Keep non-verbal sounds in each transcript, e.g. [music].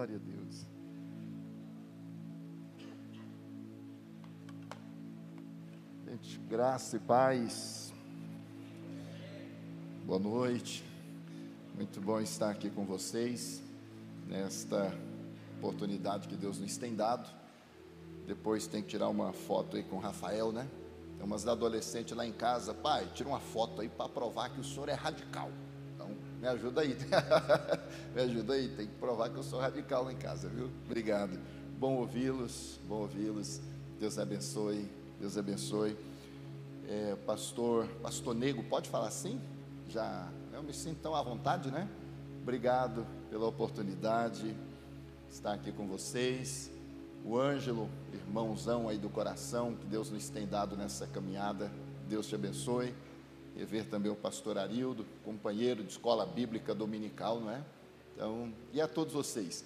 Glória a Deus. Gente, graça e paz. Boa noite. Muito bom estar aqui com vocês nesta oportunidade que Deus nos tem dado. Depois tem que tirar uma foto aí com o Rafael, né? Tem umas adolescentes lá em casa, pai, tira uma foto aí para provar que o senhor é radical. Me ajuda aí. [laughs] me ajuda aí, tem que provar que eu sou radical lá em casa, viu? Obrigado. Bom ouvi-los, bom ouvi-los. Deus abençoe, Deus abençoe. É, pastor, pastor Nego, pode falar assim? Já, eu me sinto tão à vontade, né? Obrigado pela oportunidade de estar aqui com vocês. O Ângelo, irmãozão aí do coração, que Deus nos tem dado nessa caminhada, Deus te abençoe. E ver também o pastor Arildo, companheiro de escola bíblica dominical, não é? Então, e a todos vocês,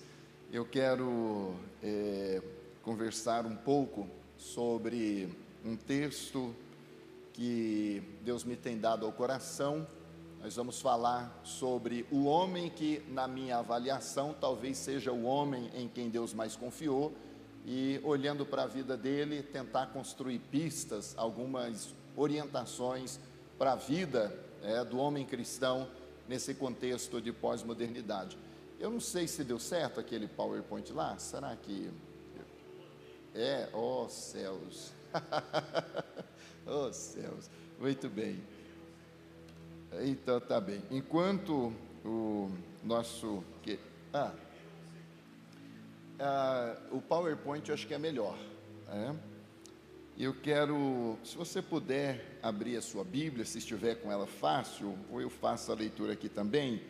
eu quero é, conversar um pouco sobre um texto que Deus me tem dado ao coração. Nós vamos falar sobre o homem que, na minha avaliação, talvez seja o homem em quem Deus mais confiou, e olhando para a vida dele, tentar construir pistas, algumas orientações para a vida é, do homem cristão nesse contexto de pós-modernidade. Eu não sei se deu certo aquele PowerPoint lá, será que. É, ó oh, céus. [laughs] oh céus, muito bem. Então tá bem. Enquanto o nosso. Ah, ah, o PowerPoint eu acho que é melhor. Né? Eu quero, se você puder abrir a sua Bíblia, se estiver com ela fácil, ou eu faço a leitura aqui também,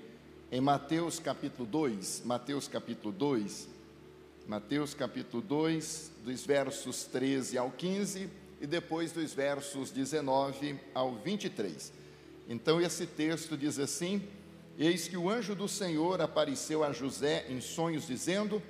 em Mateus capítulo 2, Mateus capítulo 2, Mateus capítulo 2, dos versos 13 ao 15 e depois dos versos 19 ao 23. Então esse texto diz assim: Eis que o anjo do Senhor apareceu a José em sonhos, dizendo: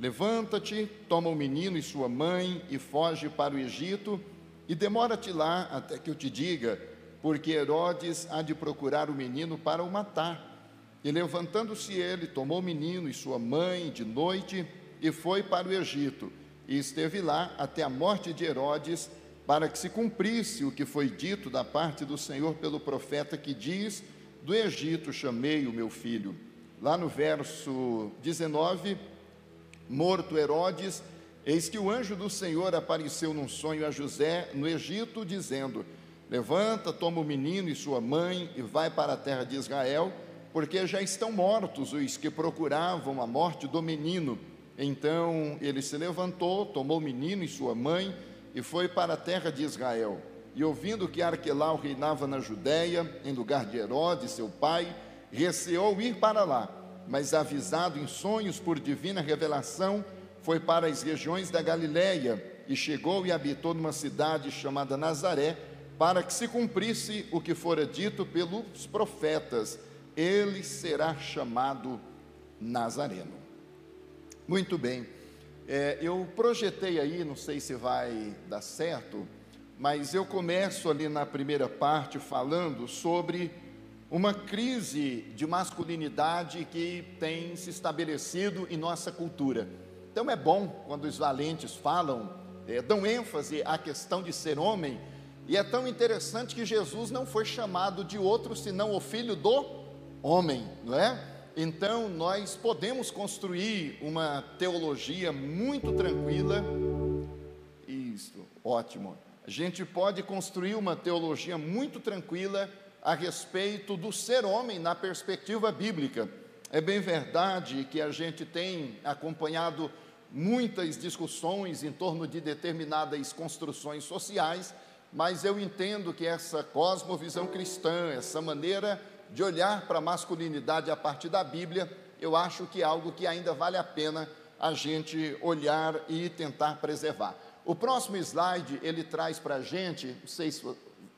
Levanta-te, toma o menino e sua mãe e foge para o Egito, e demora-te lá até que eu te diga, porque Herodes há de procurar o menino para o matar. E levantando-se ele, tomou o menino e sua mãe de noite e foi para o Egito, e esteve lá até a morte de Herodes, para que se cumprisse o que foi dito da parte do Senhor pelo profeta que diz: Do Egito chamei o meu filho. Lá no verso 19 Morto Herodes, eis que o anjo do Senhor apareceu num sonho a José no Egito, dizendo: Levanta, toma o menino e sua mãe e vai para a terra de Israel, porque já estão mortos os que procuravam a morte do menino. Então ele se levantou, tomou o menino e sua mãe e foi para a terra de Israel. E ouvindo que Arquelau reinava na Judéia, em lugar de Herodes, seu pai, receou ir para lá mas avisado em sonhos por divina revelação, foi para as regiões da Galiléia e chegou e habitou numa cidade chamada Nazaré, para que se cumprisse o que fora dito pelos profetas: ele será chamado Nazareno. Muito bem, é, eu projetei aí, não sei se vai dar certo, mas eu começo ali na primeira parte falando sobre uma crise de masculinidade que tem se estabelecido em nossa cultura. Então é bom quando os valentes falam, é, dão ênfase à questão de ser homem, e é tão interessante que Jesus não foi chamado de outro senão o filho do homem, não é? Então nós podemos construir uma teologia muito tranquila. Isso, ótimo. A gente pode construir uma teologia muito tranquila a respeito do ser homem na perspectiva bíblica. É bem verdade que a gente tem acompanhado muitas discussões em torno de determinadas construções sociais, mas eu entendo que essa cosmovisão cristã, essa maneira de olhar para a masculinidade a partir da Bíblia, eu acho que é algo que ainda vale a pena a gente olhar e tentar preservar. O próximo slide ele traz para a gente, não sei se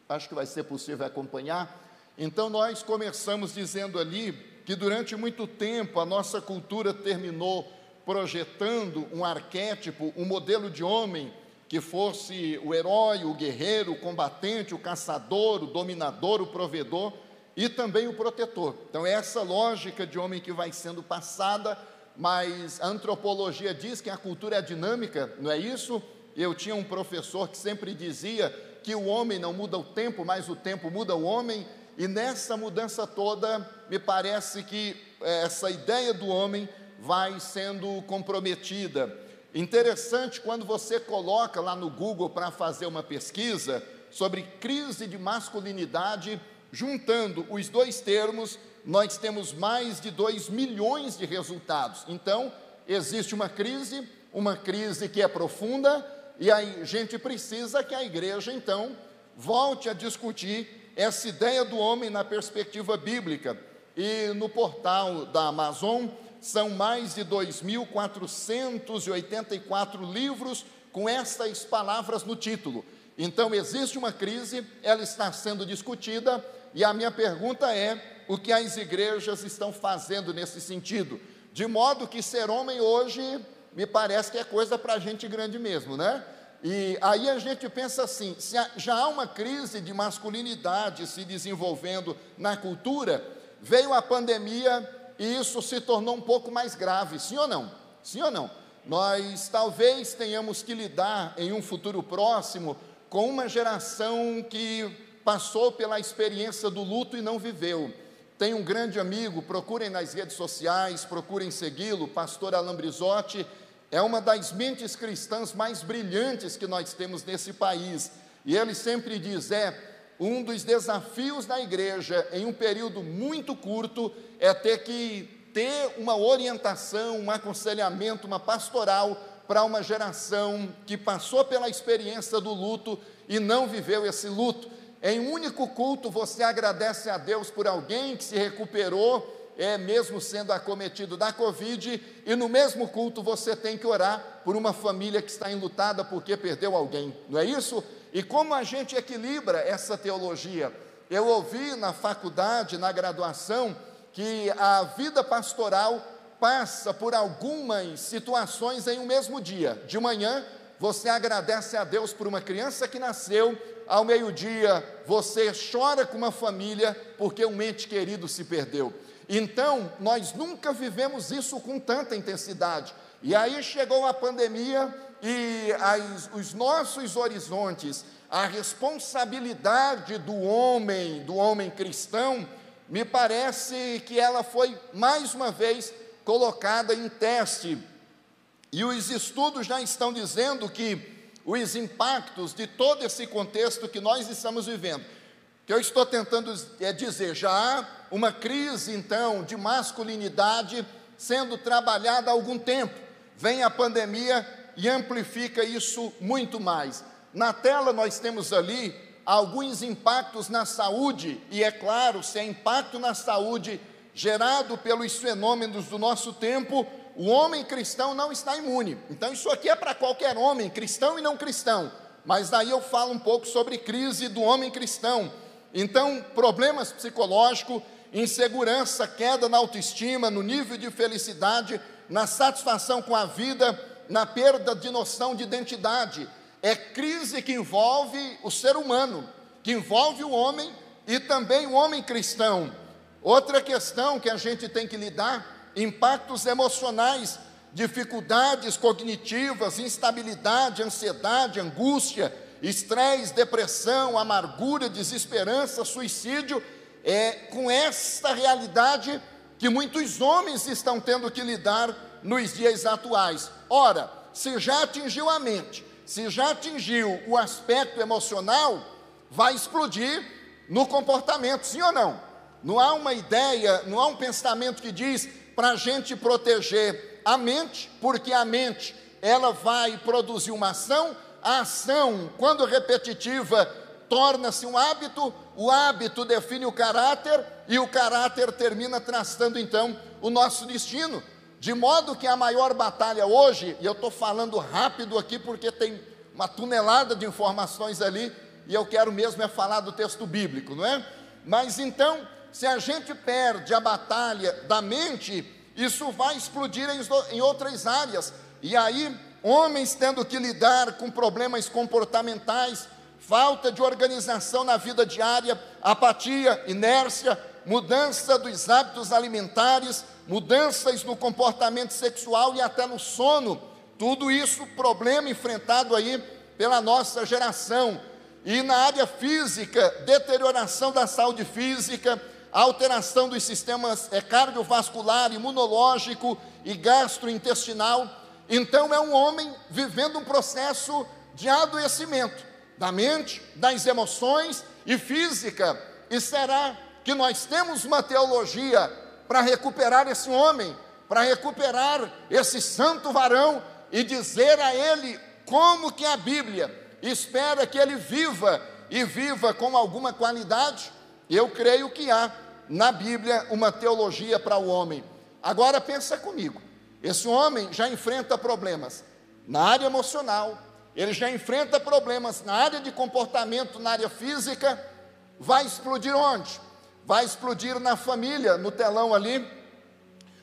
acho que vai ser possível acompanhar. Então, nós começamos dizendo ali que durante muito tempo a nossa cultura terminou projetando um arquétipo, um modelo de homem que fosse o herói, o guerreiro, o combatente, o caçador, o dominador, o provedor e também o protetor. Então, é essa lógica de homem que vai sendo passada mas a antropologia diz que a cultura é dinâmica, não é isso? Eu tinha um professor que sempre dizia que o homem não muda o tempo, mas o tempo muda o homem, e nessa mudança toda, me parece que eh, essa ideia do homem vai sendo comprometida. Interessante quando você coloca lá no Google para fazer uma pesquisa sobre crise de masculinidade, juntando os dois termos, nós temos mais de 2 milhões de resultados. Então, existe uma crise, uma crise que é profunda, e a gente precisa que a igreja, então, volte a discutir essa ideia do homem na perspectiva bíblica. E no portal da Amazon são mais de 2.484 livros com essas palavras no título. Então existe uma crise, ela está sendo discutida, e a minha pergunta é: o que as igrejas estão fazendo nesse sentido? De modo que ser homem hoje me parece que é coisa para gente grande mesmo, né? E aí a gente pensa assim: se já há uma crise de masculinidade se desenvolvendo na cultura, veio a pandemia e isso se tornou um pouco mais grave, sim ou não? Sim ou não? Nós talvez tenhamos que lidar em um futuro próximo com uma geração que passou pela experiência do luto e não viveu. Tem um grande amigo, procurem nas redes sociais, procurem segui-lo, pastor Alan Brizotti é uma das mentes cristãs mais brilhantes que nós temos nesse país. E ele sempre diz: é um dos desafios da igreja em um período muito curto é ter que ter uma orientação, um aconselhamento, uma pastoral para uma geração que passou pela experiência do luto e não viveu esse luto. Em um único culto você agradece a Deus por alguém que se recuperou é mesmo sendo acometido da Covid, e no mesmo culto você tem que orar por uma família que está enlutada porque perdeu alguém, não é isso? E como a gente equilibra essa teologia? Eu ouvi na faculdade, na graduação, que a vida pastoral passa por algumas situações em um mesmo dia. De manhã, você agradece a Deus por uma criança que nasceu, ao meio-dia, você chora com uma família porque um ente querido se perdeu. Então, nós nunca vivemos isso com tanta intensidade. E aí chegou a pandemia e as, os nossos horizontes, a responsabilidade do homem, do homem cristão, me parece que ela foi mais uma vez colocada em teste. E os estudos já estão dizendo que os impactos de todo esse contexto que nós estamos vivendo, que eu estou tentando é dizer, já há uma crise então de masculinidade sendo trabalhada há algum tempo. Vem a pandemia e amplifica isso muito mais. Na tela nós temos ali alguns impactos na saúde, e é claro, se é impacto na saúde gerado pelos fenômenos do nosso tempo, o homem cristão não está imune. Então, isso aqui é para qualquer homem, cristão e não cristão. Mas daí eu falo um pouco sobre crise do homem cristão. Então, problemas psicológicos, insegurança, queda na autoestima, no nível de felicidade, na satisfação com a vida, na perda de noção de identidade. É crise que envolve o ser humano, que envolve o homem e também o homem cristão. Outra questão que a gente tem que lidar: impactos emocionais, dificuldades cognitivas, instabilidade, ansiedade, angústia, estresse, depressão, amargura, desesperança, suicídio, é com esta realidade que muitos homens estão tendo que lidar nos dias atuais. Ora, se já atingiu a mente, se já atingiu o aspecto emocional, vai explodir no comportamento, sim ou não? Não há uma ideia, não há um pensamento que diz para a gente proteger a mente, porque a mente ela vai produzir uma ação a ação, quando repetitiva, torna-se um hábito, o hábito define o caráter e o caráter termina traçando então o nosso destino. De modo que a maior batalha hoje, e eu estou falando rápido aqui porque tem uma tonelada de informações ali, e eu quero mesmo é falar do texto bíblico, não é? Mas então, se a gente perde a batalha da mente, isso vai explodir em, em outras áreas, e aí homens tendo que lidar com problemas comportamentais, falta de organização na vida diária, apatia, inércia, mudança dos hábitos alimentares, mudanças no comportamento sexual e até no sono. Tudo isso problema enfrentado aí pela nossa geração. E na área física, deterioração da saúde física, alteração dos sistemas é, cardiovascular, imunológico e gastrointestinal. Então é um homem vivendo um processo de adoecimento da mente, das emoções e física. E será que nós temos uma teologia para recuperar esse homem, para recuperar esse santo varão e dizer a ele como que a Bíblia espera que ele viva e viva com alguma qualidade? Eu creio que há na Bíblia uma teologia para o homem. Agora pensa comigo. Esse homem já enfrenta problemas na área emocional, ele já enfrenta problemas na área de comportamento, na área física, vai explodir onde? Vai explodir na família, no telão ali.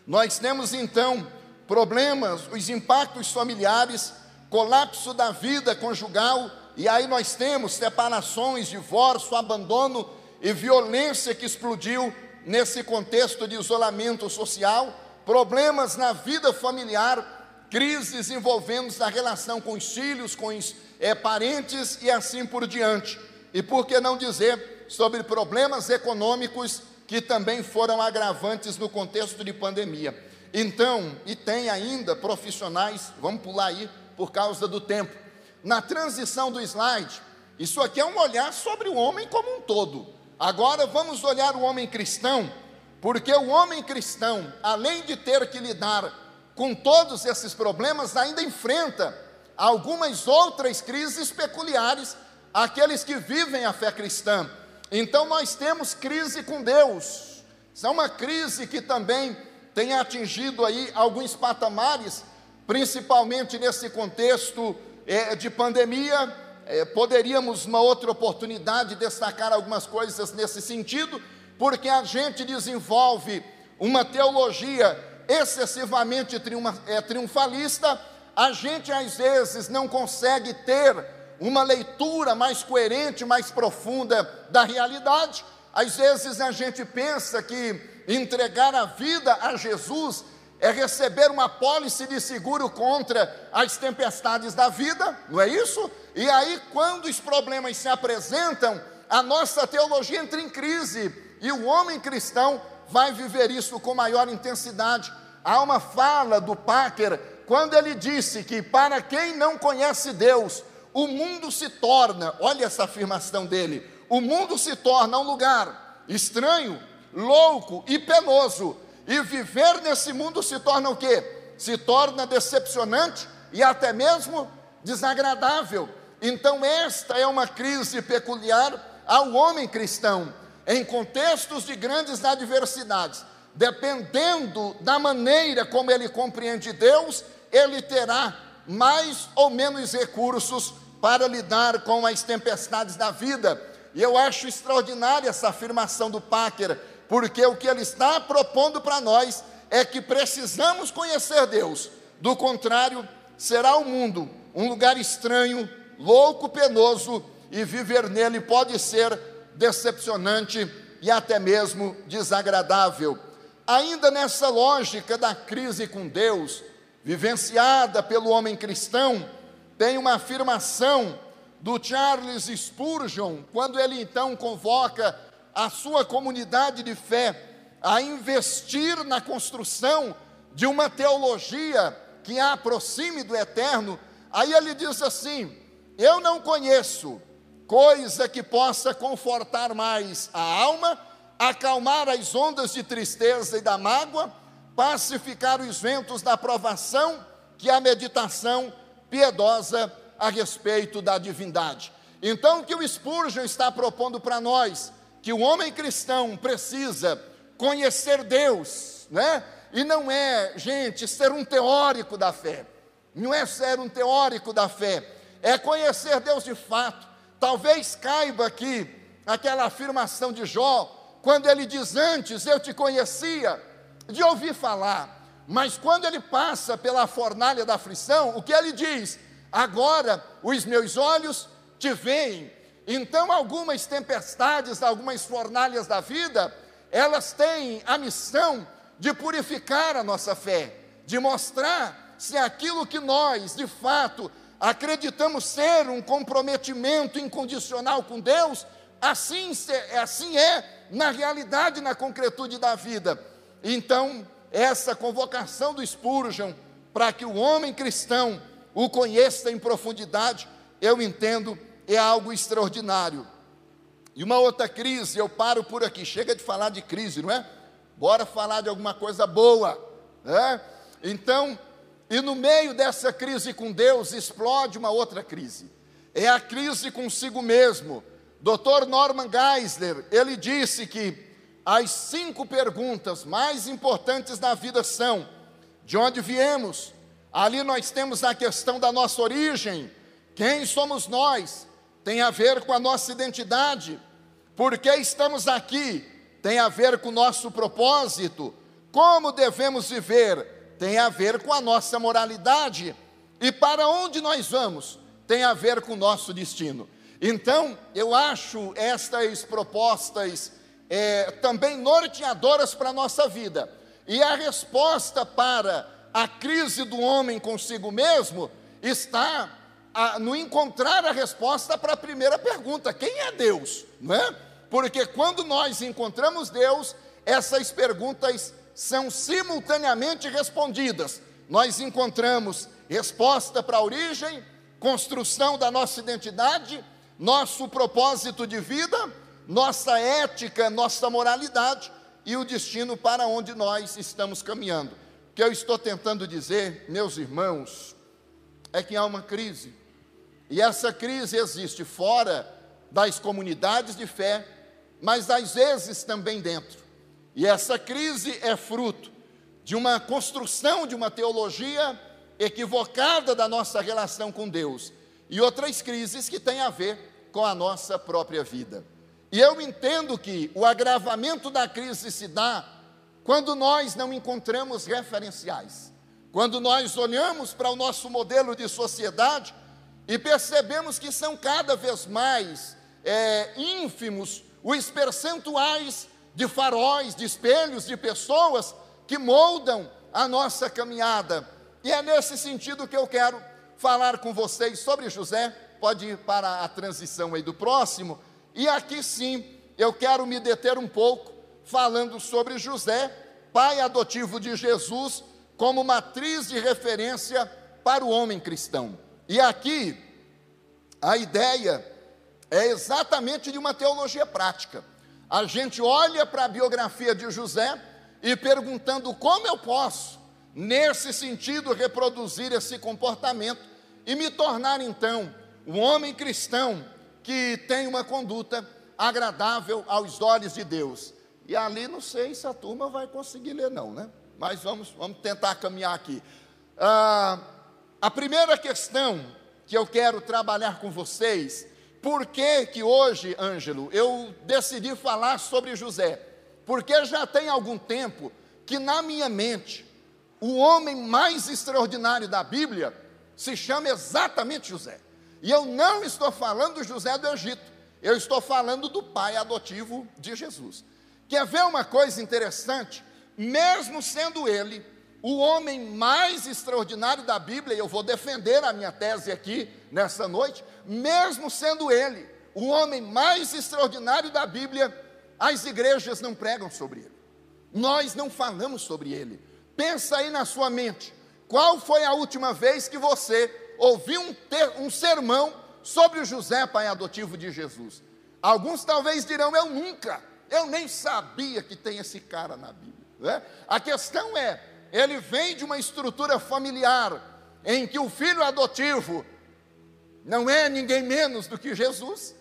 Nós temos então problemas, os impactos familiares, colapso da vida conjugal, e aí nós temos separações, divórcio, abandono e violência que explodiu nesse contexto de isolamento social, problemas na vida familiar, crises envolvendo a relação com os filhos, com os é, parentes e assim por diante. E por que não dizer sobre problemas econômicos que também foram agravantes no contexto de pandemia. Então, e tem ainda profissionais, vamos pular aí por causa do tempo. Na transição do slide, isso aqui é um olhar sobre o homem como um todo. Agora vamos olhar o homem cristão, porque o homem cristão, além de ter que lidar com todos esses problemas, ainda enfrenta algumas outras crises peculiares àqueles que vivem a fé cristã. Então nós temos crise com Deus. Isso é uma crise que também tem atingido aí alguns patamares, principalmente nesse contexto é, de pandemia. É, poderíamos, uma outra oportunidade, destacar algumas coisas nesse sentido, porque a gente desenvolve uma teologia excessivamente é, triunfalista, a gente às vezes não consegue ter uma leitura mais coerente, mais profunda da realidade. Às vezes a gente pensa que entregar a vida a Jesus é receber uma pólice de seguro contra as tempestades da vida, não é isso? E aí, quando os problemas se apresentam, a nossa teologia entra em crise e o homem cristão vai viver isso com maior intensidade. Há uma fala do Packer quando ele disse que para quem não conhece Deus, o mundo se torna, olha essa afirmação dele, o mundo se torna um lugar estranho, louco e penoso. E viver nesse mundo se torna o quê? Se torna decepcionante e até mesmo desagradável. Então, esta é uma crise peculiar ao homem cristão, em contextos de grandes adversidades dependendo da maneira como ele compreende Deus, ele terá mais ou menos recursos para lidar com as tempestades da vida. E eu acho extraordinária essa afirmação do Packer, porque o que ele está propondo para nós é que precisamos conhecer Deus, do contrário, será o mundo um lugar estranho, louco, penoso, e viver nele pode ser decepcionante e até mesmo desagradável. Ainda nessa lógica da crise com Deus, vivenciada pelo homem cristão, tem uma afirmação do Charles Spurgeon, quando ele então convoca a sua comunidade de fé a investir na construção de uma teologia que a aproxime do eterno. Aí ele diz assim: Eu não conheço coisa que possa confortar mais a alma acalmar as ondas de tristeza e da mágoa, pacificar os ventos da provação, que é a meditação piedosa a respeito da divindade. Então, o que o Spurgeon está propondo para nós, que o homem cristão precisa conhecer Deus, né? E não é, gente, ser um teórico da fé. Não é ser um teórico da fé, é conhecer Deus de fato. Talvez caiba aqui aquela afirmação de Jó, quando ele diz antes eu te conhecia, de ouvir falar, mas quando ele passa pela fornalha da aflição, o que ele diz? Agora os meus olhos te veem. Então, algumas tempestades, algumas fornalhas da vida, elas têm a missão de purificar a nossa fé, de mostrar se aquilo que nós, de fato, acreditamos ser um comprometimento incondicional com Deus, assim, assim é na realidade, na concretude da vida. Então, essa convocação do Spurgeon para que o homem cristão o conheça em profundidade, eu entendo, é algo extraordinário. E uma outra crise, eu paro por aqui, chega de falar de crise, não é? Bora falar de alguma coisa boa, né? Então, e no meio dessa crise com Deus, explode uma outra crise. É a crise consigo mesmo. Dr. Norman Geisler, ele disse que as cinco perguntas mais importantes da vida são: de onde viemos? Ali nós temos a questão da nossa origem. Quem somos nós? Tem a ver com a nossa identidade. Por que estamos aqui? Tem a ver com o nosso propósito. Como devemos viver? Tem a ver com a nossa moralidade. E para onde nós vamos? Tem a ver com o nosso destino. Então, eu acho estas propostas é, também norteadoras para a nossa vida. E a resposta para a crise do homem consigo mesmo está a, no encontrar a resposta para a primeira pergunta: quem é Deus? Não é? Porque quando nós encontramos Deus, essas perguntas são simultaneamente respondidas. Nós encontramos resposta para a origem, construção da nossa identidade, nosso propósito de vida nossa ética, nossa moralidade e o destino para onde nós estamos caminhando. O que eu estou tentando dizer, meus irmãos, é que há uma crise. E essa crise existe fora das comunidades de fé, mas às vezes também dentro. E essa crise é fruto de uma construção de uma teologia equivocada da nossa relação com Deus e outras crises que têm a ver com a nossa própria vida. E eu entendo que o agravamento da crise se dá quando nós não encontramos referenciais, quando nós olhamos para o nosso modelo de sociedade e percebemos que são cada vez mais é, ínfimos os percentuais de faróis, de espelhos, de pessoas que moldam a nossa caminhada. E é nesse sentido que eu quero falar com vocês sobre José. Pode ir para a transição aí do próximo e aqui sim, eu quero me deter um pouco falando sobre José, pai adotivo de Jesus, como matriz de referência para o homem cristão. E aqui, a ideia é exatamente de uma teologia prática. A gente olha para a biografia de José e perguntando como eu posso, nesse sentido, reproduzir esse comportamento e me tornar então um homem cristão que tem uma conduta agradável aos olhos de Deus. E ali não sei se a turma vai conseguir ler, não, né? Mas vamos, vamos tentar caminhar aqui. Ah, a primeira questão que eu quero trabalhar com vocês, por que que hoje, Ângelo, eu decidi falar sobre José? Porque já tem algum tempo que na minha mente, o homem mais extraordinário da Bíblia se chama exatamente José. E eu não estou falando do José do Egito, eu estou falando do pai adotivo de Jesus. Quer ver uma coisa interessante? Mesmo sendo ele o homem mais extraordinário da Bíblia, e eu vou defender a minha tese aqui nessa noite, mesmo sendo ele o homem mais extraordinário da Bíblia, as igrejas não pregam sobre ele. Nós não falamos sobre ele. Pensa aí na sua mente. Qual foi a última vez que você ouvi um, ter, um sermão sobre o José, pai adotivo de Jesus. Alguns talvez dirão: Eu nunca, eu nem sabia que tem esse cara na Bíblia. Né? A questão é: ele vem de uma estrutura familiar em que o filho adotivo não é ninguém menos do que Jesus,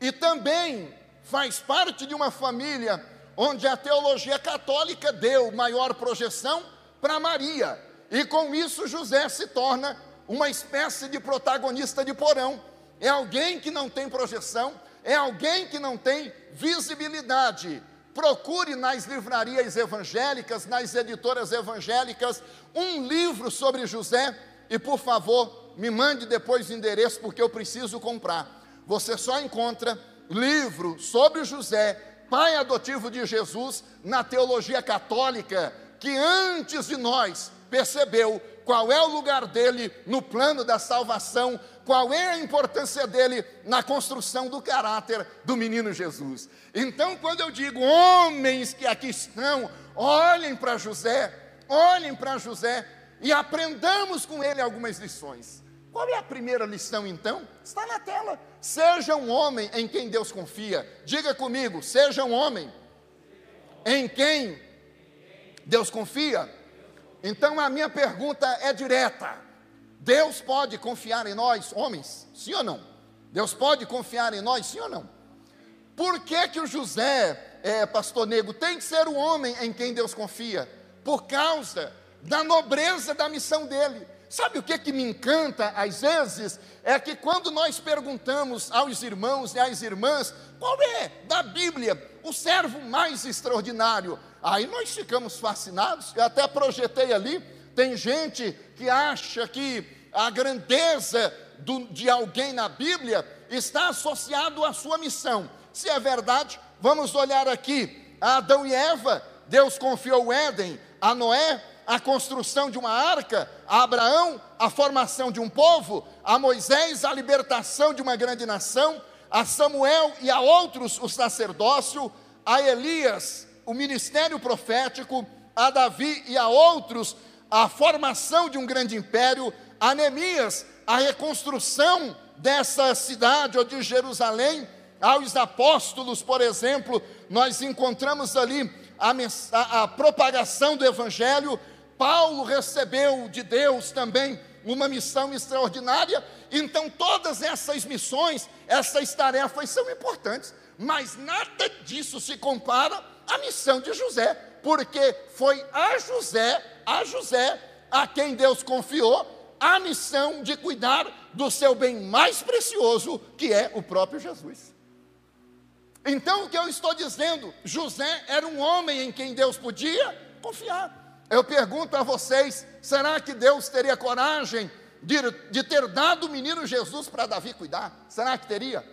e também faz parte de uma família onde a teologia católica deu maior projeção para Maria, e com isso José se torna uma espécie de protagonista de porão. É alguém que não tem projeção, é alguém que não tem visibilidade. Procure nas livrarias evangélicas, nas editoras evangélicas, um livro sobre José e, por favor, me mande depois o endereço porque eu preciso comprar. Você só encontra livro sobre José, pai adotivo de Jesus, na teologia católica, que antes de nós percebeu qual é o lugar dele no plano da salvação, qual é a importância dele na construção do caráter do menino Jesus. Então, quando eu digo homens que aqui estão, olhem para José, olhem para José e aprendamos com ele algumas lições. Qual é a primeira lição então? Está na tela. Seja um homem em quem Deus confia. Diga comigo, seja um homem em quem Deus confia. Então a minha pergunta é direta: Deus pode confiar em nós, homens? Sim ou não? Deus pode confiar em nós, sim ou não? Por que, que o José, é, pastor Nego, tem que ser o homem em quem Deus confia? Por causa da nobreza da missão dele. Sabe o que, que me encanta às vezes? É que quando nós perguntamos aos irmãos e às irmãs qual é da Bíblia o servo mais extraordinário, aí nós ficamos fascinados. Eu até projetei ali. Tem gente que acha que a grandeza do, de alguém na Bíblia está associado à sua missão. Se é verdade, vamos olhar aqui. A Adão e Eva, Deus confiou o Éden, a Noé, a construção de uma arca, a Abraão, a formação de um povo, a Moisés, a libertação de uma grande nação, a Samuel e a outros o sacerdócio, a Elias, o ministério profético, a Davi e a outros a formação de um grande império, a Neemias, a reconstrução dessa cidade ou de Jerusalém, aos apóstolos, por exemplo, nós encontramos ali a, a, a propagação do evangelho, Paulo recebeu de Deus também uma missão extraordinária. Então, todas essas missões, essas tarefas são importantes, mas nada disso se compara à missão de José, porque foi a José, a José, a quem Deus confiou a missão de cuidar do seu bem mais precioso, que é o próprio Jesus. Então, o que eu estou dizendo, José era um homem em quem Deus podia confiar. Eu pergunto a vocês: será que Deus teria coragem de, de ter dado o menino Jesus para Davi cuidar? Será que teria?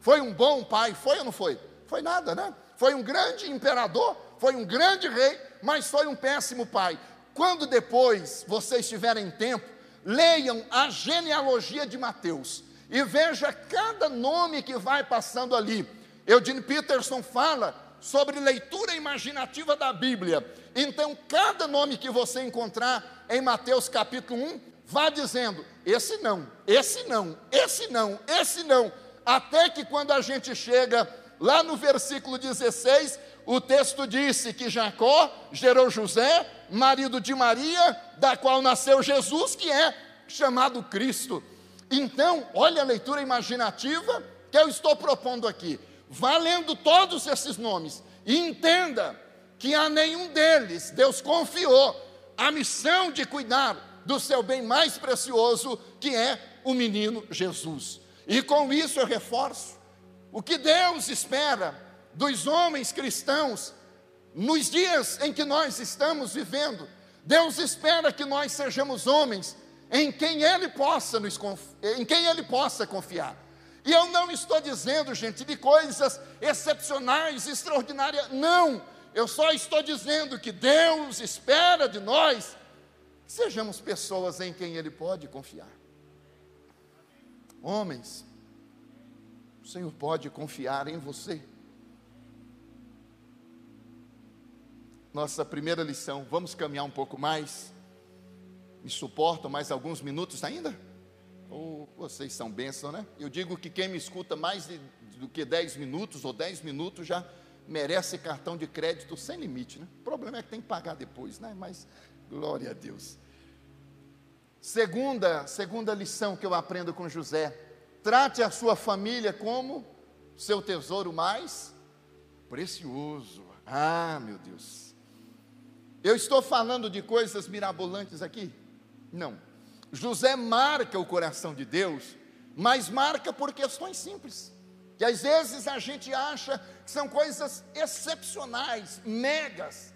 Foi um bom pai? Foi ou não foi? Foi nada, né? Foi um grande imperador, foi um grande rei, mas foi um péssimo pai. Quando depois vocês tiverem tempo, leiam a genealogia de Mateus e veja cada nome que vai passando ali. Eugene Peterson fala sobre leitura imaginativa da Bíblia. Então, cada nome que você encontrar em Mateus capítulo 1, vá dizendo: esse não, esse não, esse não, esse não. Até que quando a gente chega lá no versículo 16, o texto disse que Jacó gerou José, marido de Maria, da qual nasceu Jesus, que é chamado Cristo. Então, olha a leitura imaginativa que eu estou propondo aqui. Vá lendo todos esses nomes e entenda que a nenhum deles Deus confiou a missão de cuidar do seu bem mais precioso, que é o menino Jesus. E com isso eu reforço o que Deus espera dos homens cristãos nos dias em que nós estamos vivendo. Deus espera que nós sejamos homens em quem ele possa nos em quem ele possa confiar. E eu não estou dizendo, gente, de coisas excepcionais, extraordinárias, não. Eu só estou dizendo que Deus espera de nós que sejamos pessoas em quem Ele pode confiar. Homens, o Senhor pode confiar em você. Nossa primeira lição, vamos caminhar um pouco mais? Me suportam mais alguns minutos ainda? Ou vocês são bênçãos, né? Eu digo que quem me escuta mais de, do que 10 minutos ou 10 minutos já merece cartão de crédito sem limite, né? O problema é que tem que pagar depois, né? Mas glória a Deus. Segunda, segunda lição que eu aprendo com José: trate a sua família como seu tesouro mais precioso. Ah, meu Deus. Eu estou falando de coisas mirabolantes aqui? Não. José marca o coração de Deus, mas marca por questões simples. Que às vezes a gente acha que são coisas excepcionais, megas,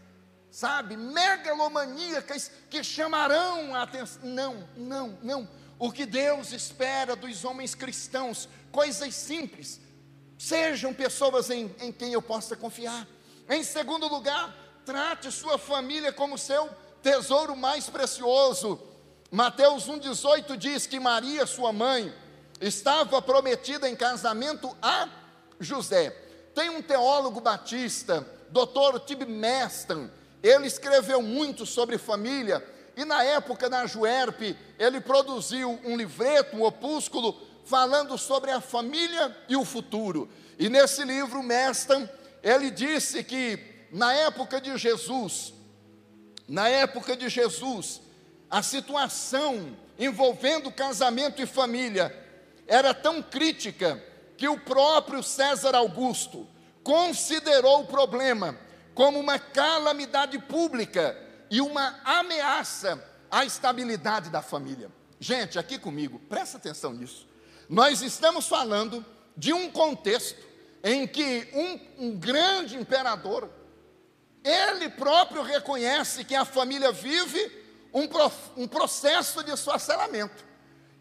sabe, megalomaníacas que chamarão a atenção. Não, não, não. O que Deus espera dos homens cristãos, coisas simples, sejam pessoas em, em quem eu possa confiar. Em segundo lugar, trate sua família como seu tesouro mais precioso. Mateus 1,18 diz que Maria, sua mãe, estava prometida em casamento a José. Tem um teólogo batista, Dr. Tib Mestan, ele escreveu muito sobre família, e na época na Juerp, ele produziu um livreto, um opúsculo, falando sobre a família e o futuro. E nesse livro, Mestan, ele disse que na época de Jesus, na época de Jesus, a situação envolvendo casamento e família era tão crítica que o próprio César Augusto considerou o problema como uma calamidade pública e uma ameaça à estabilidade da família. Gente, aqui comigo, presta atenção nisso. Nós estamos falando de um contexto em que um, um grande imperador, ele próprio reconhece que a família vive um, um processo de esfacelamento.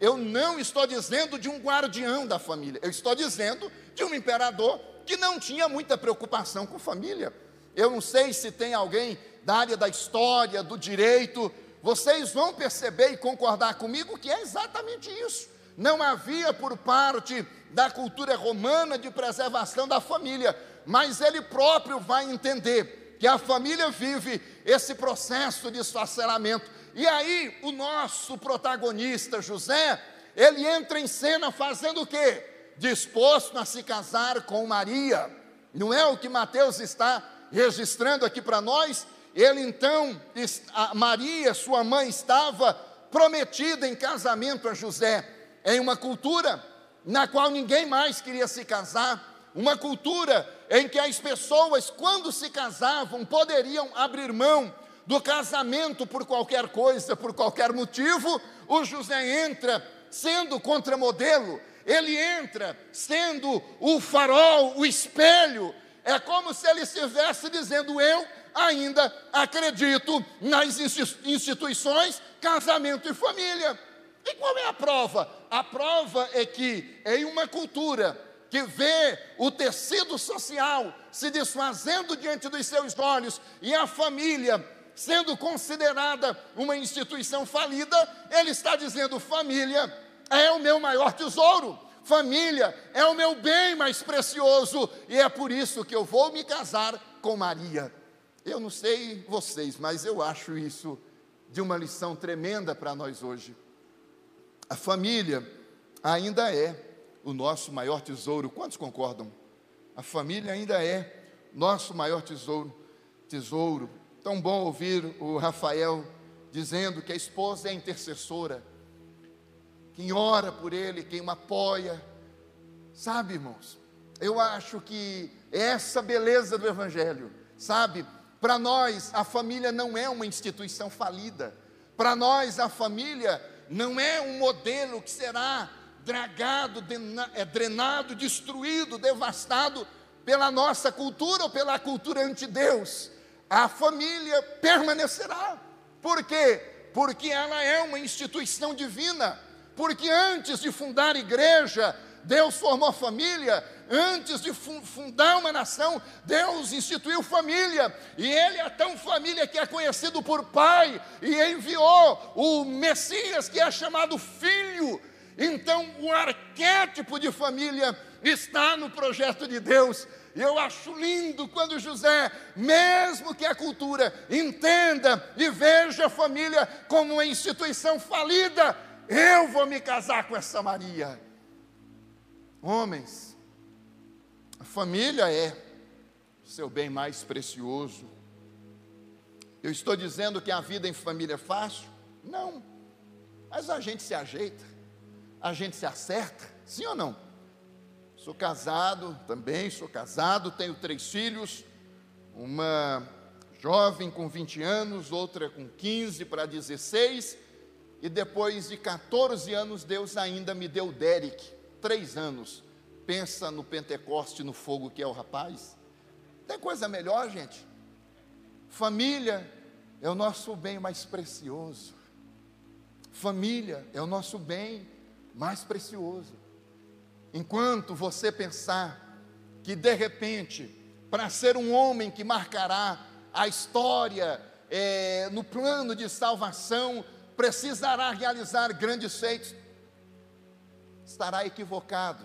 Eu não estou dizendo de um guardião da família, eu estou dizendo de um imperador que não tinha muita preocupação com família. Eu não sei se tem alguém da área da história, do direito, vocês vão perceber e concordar comigo que é exatamente isso. Não havia por parte da cultura romana de preservação da família, mas ele próprio vai entender que a família vive esse processo de esfacelamento. E aí, o nosso protagonista, José, ele entra em cena fazendo o quê? Disposto a se casar com Maria. Não é o que Mateus está registrando aqui para nós? Ele então, Maria, sua mãe, estava prometida em casamento a José, em uma cultura na qual ninguém mais queria se casar, uma cultura em que as pessoas, quando se casavam, poderiam abrir mão do casamento por qualquer coisa, por qualquer motivo, o José entra sendo contramodelo, ele entra sendo o farol, o espelho, é como se ele estivesse dizendo: Eu ainda acredito nas instituições, casamento e família. E qual é a prova? A prova é que em uma cultura que vê o tecido social se desfazendo diante dos seus olhos e a família sendo considerada uma instituição falida, ele está dizendo: família é o meu maior tesouro, família é o meu bem mais precioso, e é por isso que eu vou me casar com Maria. Eu não sei vocês, mas eu acho isso de uma lição tremenda para nós hoje. A família ainda é o nosso maior tesouro. Quantos concordam? A família ainda é nosso maior tesouro. Tesouro. Tão bom ouvir o Rafael dizendo que a esposa é intercessora. Quem ora por ele, quem o apoia. Sabe, irmãos? Eu acho que essa beleza do evangelho, sabe? Para nós, a família não é uma instituição falida. Para nós, a família não é um modelo que será dragado, é, drenado, destruído, devastado pela nossa cultura ou pela cultura anti-Deus. A família permanecerá. Por quê? Porque ela é uma instituição divina. Porque antes de fundar igreja, Deus formou família, antes de fundar uma nação, Deus instituiu família, e Ele é tão família que é conhecido por Pai, e enviou o Messias, que é chamado Filho. Então, o arquétipo de família está no projeto de Deus. E eu acho lindo quando José, mesmo que a cultura entenda e veja a família como uma instituição falida, eu vou me casar com essa Maria. Homens, a família é o seu bem mais precioso. Eu estou dizendo que a vida em família é fácil? Não. Mas a gente se ajeita, a gente se acerta, sim ou não? Sou casado também, sou casado, tenho três filhos, uma jovem com 20 anos, outra com 15 para 16, e depois de 14 anos, Deus ainda me deu Derek, três anos. Pensa no Pentecoste, no fogo que é o rapaz. Tem coisa melhor, gente? Família é o nosso bem mais precioso. Família é o nosso bem mais precioso. Enquanto você pensar que de repente, para ser um homem que marcará a história é, no plano de salvação precisará realizar grandes feitos, estará equivocado,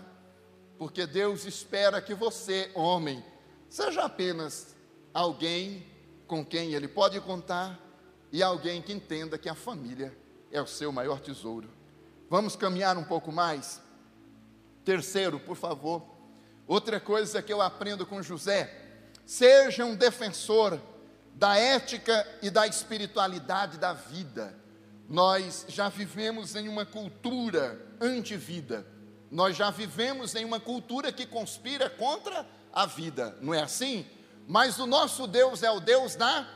porque Deus espera que você, homem, seja apenas alguém com quem ele pode contar e alguém que entenda que a família é o seu maior tesouro. Vamos caminhar um pouco mais? Terceiro, por favor. Outra coisa que eu aprendo com José: seja um defensor da ética e da espiritualidade da vida. Nós já vivemos em uma cultura anti-vida. Nós já vivemos em uma cultura que conspira contra a vida, não é assim? Mas o nosso Deus é o Deus da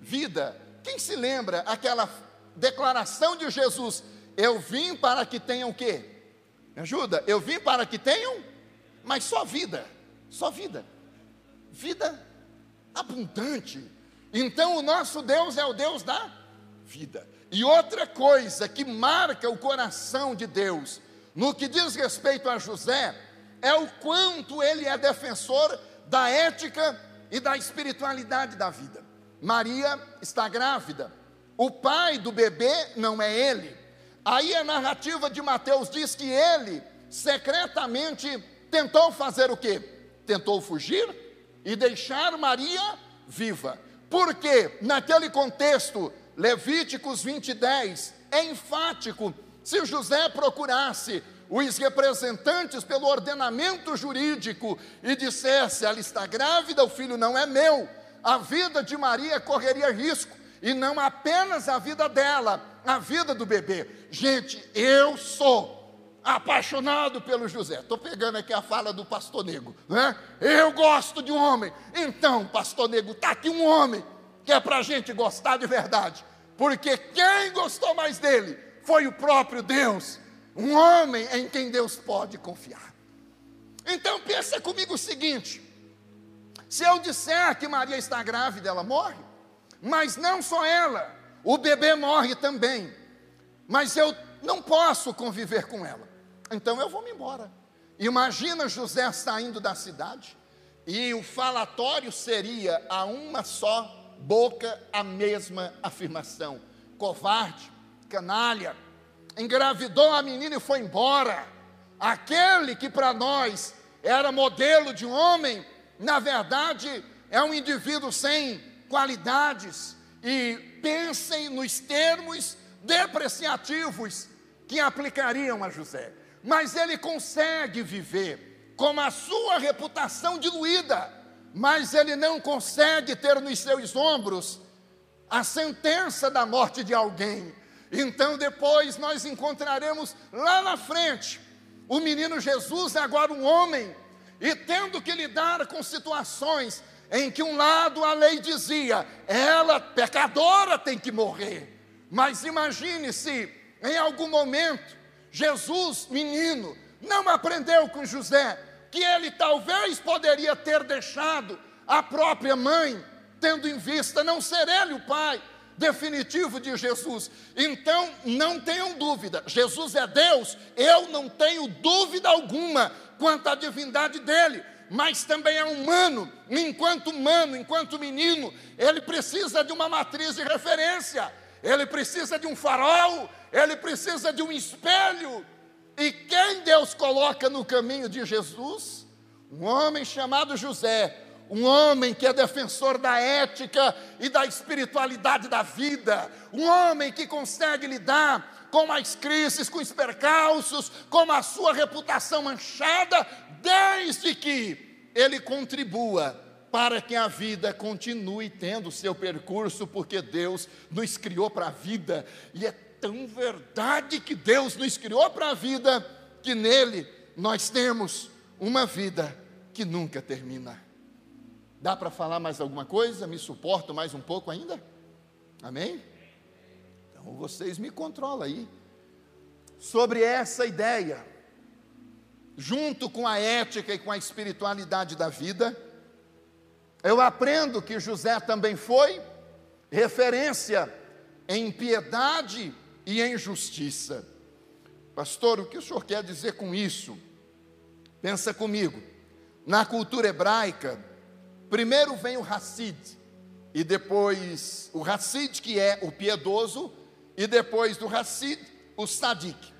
vida. Quem se lembra aquela declaração de Jesus: Eu vim para que tenham o quê? Me ajuda? Eu vim para que tenham, mas só vida, só vida, vida abundante. Então o nosso Deus é o Deus da vida. E outra coisa que marca o coração de Deus, no que diz respeito a José, é o quanto ele é defensor da ética e da espiritualidade da vida. Maria está grávida, o pai do bebê não é ele. Aí a narrativa de Mateus diz que ele secretamente tentou fazer o quê? Tentou fugir e deixar Maria viva. Porque naquele contexto Levíticos 20, 10, é enfático. Se José procurasse os representantes pelo ordenamento jurídico e dissesse: ela está grávida, o filho não é meu, a vida de Maria correria risco, e não apenas a vida dela, a vida do bebê. Gente, eu sou apaixonado pelo José. Estou pegando aqui a fala do pastor Nego, né? Eu gosto de um homem. Então, pastor Nego, está aqui um homem que é para a gente gostar de verdade porque quem gostou mais dele foi o próprio Deus, um homem em quem Deus pode confiar. Então pensa comigo o seguinte: se eu disser que Maria está grávida, ela morre, mas não só ela, o bebê morre também, mas eu não posso conviver com ela, então eu vou me embora. Imagina José saindo da cidade, e o falatório seria a uma só boca a mesma afirmação: covarde, canalha, engravidou a menina e foi embora. Aquele que para nós era modelo de um homem, na verdade é um indivíduo sem qualidades. E pensem nos termos depreciativos que aplicariam a José. Mas ele consegue viver com a sua reputação diluída mas ele não consegue ter nos seus ombros a sentença da morte de alguém. Então depois nós encontraremos lá na frente o menino Jesus, agora um homem, e tendo que lidar com situações em que um lado a lei dizia, ela pecadora tem que morrer. Mas imagine se em algum momento Jesus, menino, não aprendeu com José que ele talvez poderia ter deixado a própria mãe, tendo em vista não ser ele o pai definitivo de Jesus. Então, não tenham dúvida, Jesus é Deus, eu não tenho dúvida alguma quanto à divindade dele, mas também é humano, enquanto humano, enquanto menino, ele precisa de uma matriz de referência, ele precisa de um farol, ele precisa de um espelho, e quem Deus coloca no caminho de Jesus? Um homem chamado José, um homem que é defensor da ética e da espiritualidade da vida, um homem que consegue lidar com as crises, com os percalços, com a sua reputação manchada, desde que ele contribua para que a vida continue tendo seu percurso, porque Deus nos criou para a vida e é tão verdade que Deus nos criou para a vida, que nele nós temos uma vida que nunca termina. Dá para falar mais alguma coisa? Me suporto mais um pouco ainda? Amém? Então vocês me controlam aí. Sobre essa ideia, junto com a ética e com a espiritualidade da vida, eu aprendo que José também foi referência em piedade e em justiça. Pastor, o que o senhor quer dizer com isso? Pensa comigo. Na cultura hebraica, primeiro vem o Hassid. e depois o Hassid, que é o piedoso, e depois do Hassid, o Sadik.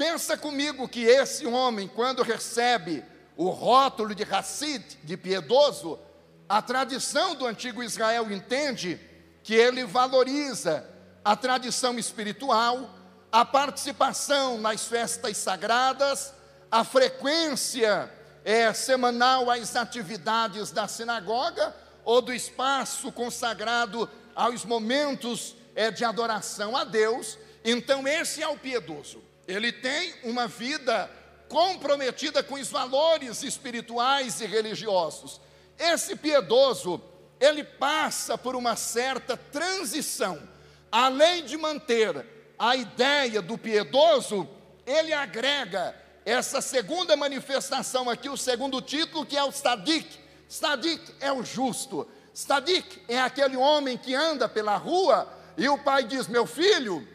Pensa comigo que esse homem, quando recebe o rótulo de Hassid, de piedoso, a tradição do antigo Israel entende que ele valoriza a tradição espiritual, a participação nas festas sagradas, a frequência é, semanal às atividades da sinagoga ou do espaço consagrado aos momentos é, de adoração a Deus. Então, esse é o piedoso. Ele tem uma vida comprometida com os valores espirituais e religiosos. Esse piedoso, ele passa por uma certa transição. Além de manter a ideia do piedoso, ele agrega essa segunda manifestação aqui, o segundo título, que é o Stadik. Stadik é o justo. Stadik é aquele homem que anda pela rua e o pai diz: Meu filho,